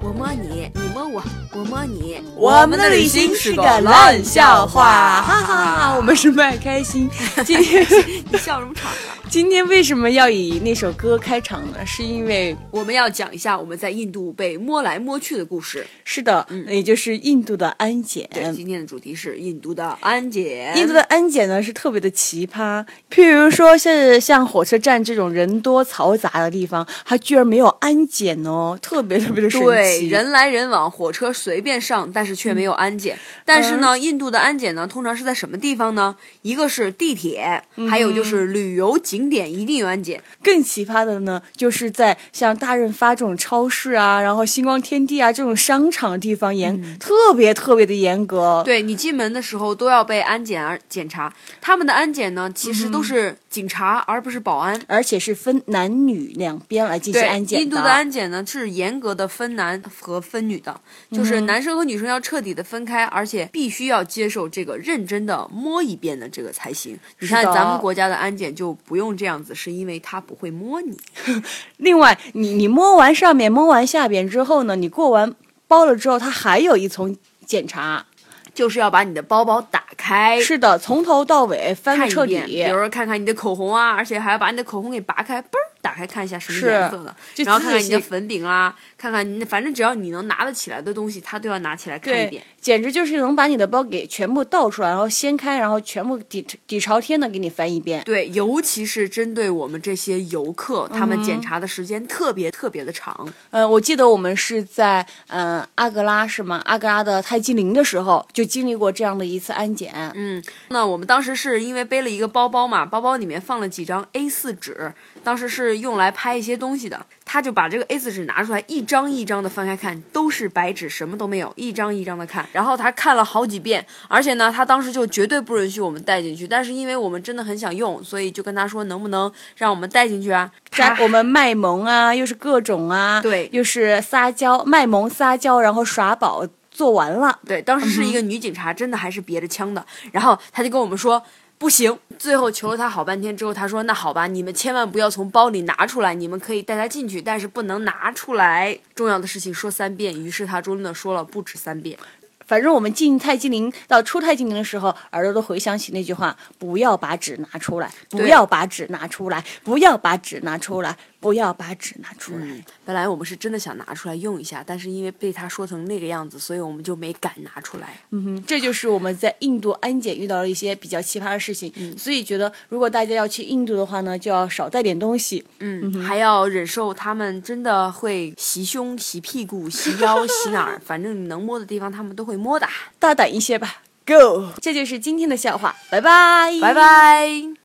我摸你，你摸我，我摸你。我们的旅行是个烂笑话，哈哈哈！我们是卖开心。今天你笑什么场啊？今天为什么要以那首歌开场呢？是因为我们要讲一下我们在印度被摸来摸去的故事。是的，也就是印度的安检。对，今天的主题是印度的安检。印度的安检呢是特别的奇葩，譬如说是像火车站这种人多嘈杂的地方，它居然没有安检哦，特别特别的神奇。对，人来人往，火车随便上，但是却没有安检。但是呢，印度的安检呢，通常是在什么地方呢？一个是地铁，还有就是旅游景。点一定有安检。更奇葩的呢，就是在像大润发这种超市啊，然后星光天地啊这种商场的地方严，特别特别的严格。对你进门的时候都要被安检而检查。他们的安检呢，其实都是警察，而不是保安，而且是分男女两边来进行安检。印度的安检呢是严格的分男和分女的，就是男生和女生要彻底的分开，而且必须要接受这个认真的摸一遍的这个才行。你看咱们国家的安检就不用。这样子是因为他不会摸你。另外，你你摸完上面，摸完下边之后呢，你过完包了之后，他还有一层检查，就是要把你的包包打开。是的，从头到尾翻个彻底。比如说看看你的口红啊，而且还要把你的口红给拔开，嘣儿打开看一下什么颜色的，然后看看你的粉饼啦。看看你，反正只要你能拿得起来的东西，他都要拿起来看一遍。简直就是能把你的包给全部倒出来，然后掀开，然后全部底底朝天的给你翻一遍。对，尤其是针对我们这些游客，他们检查的时间特别特别的长。呃，我记得我们是在嗯阿格拉是吗？阿格拉的泰姬陵的时候就经历过这样的一次安检。嗯，那我们当时是因为背了一个包包嘛，包包里面放了几张 A4 纸，当时是用来拍一些东西的。他就把这个 A4 纸拿出来，一张一张的翻开看，都是白纸，什么都没有，一张一张的看。然后他看了好几遍，而且呢，他当时就绝对不允许我们带进去。但是因为我们真的很想用，所以就跟他说能不能让我们带进去啊？他我们卖萌啊，又是各种啊，对，又是撒娇卖萌撒娇，然后耍宝做完了。对，当时是一个女警察，真的还是别着枪的。然后他就跟我们说。不行，最后求了他好半天之后，他说：“那好吧，你们千万不要从包里拿出来，你们可以带他进去，但是不能拿出来。重要的事情说三遍。”于是他真的说了不止三遍。反正我们进泰姬陵到出泰姬陵的时候，耳朵都回想起那句话：“不要把纸拿出来，不要把纸拿出来，不要把纸拿出来。”不要把纸拿出来。本来我们是真的想拿出来用一下，但是因为被他说成那个样子，所以我们就没敢拿出来。嗯哼，这就是我们在印度安检遇到了一些比较奇葩的事情。所以觉得如果大家要去印度的话呢，就要少带点东西。嗯，还要忍受他们真的会袭胸、袭屁股、袭腰、袭哪儿，反正你能摸的地方他们都会摸的。大胆一些吧，Go！这就是今天的笑话，拜拜，拜拜。